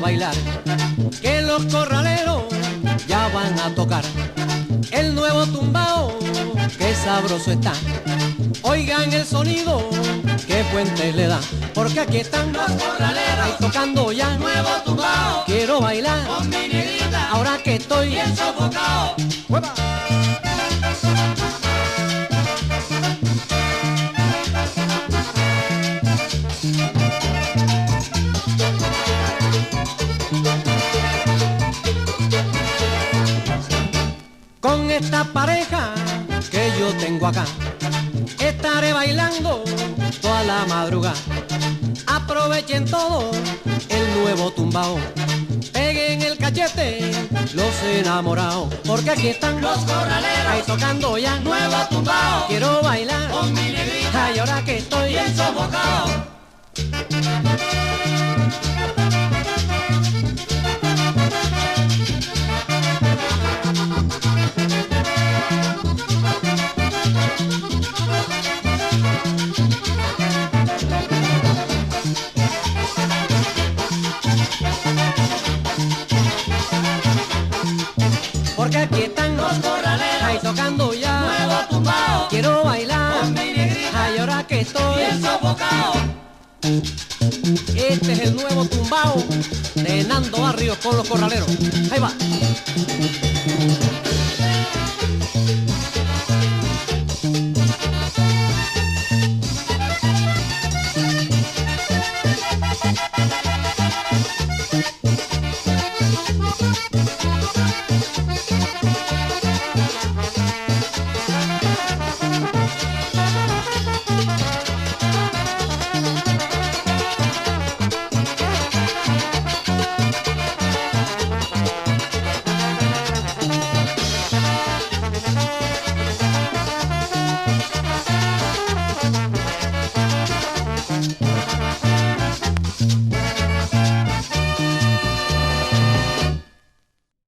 bailar, que los corraleros ya van a tocar el nuevo tumbao, que sabroso está. Oigan el sonido, que puente le da, porque aquí están los corraleros ahí tocando ya. Nuevo tumbao, quiero bailar con mi negrita, ahora que estoy bien sofocado. ¡Hueva! Con esta pareja que yo tengo acá, estaré bailando toda la madrugada. Aprovechen todo el nuevo tumbao. Peguen el cachete los enamorados, porque aquí están Los corraleros, ahí tocando ya. nuevo tumbao, Quiero bailar, con mi negrita, ay, ahora que estoy bien sofocado. porque aquí están los corraleros. Ahí tocando ya, nuevo tumbao. Quiero bailar, con mi negrita. Ay, ahora que estoy bien sofocado. Este es el nuevo tumbao de Nando Barrios con los corraleros. Ahí va.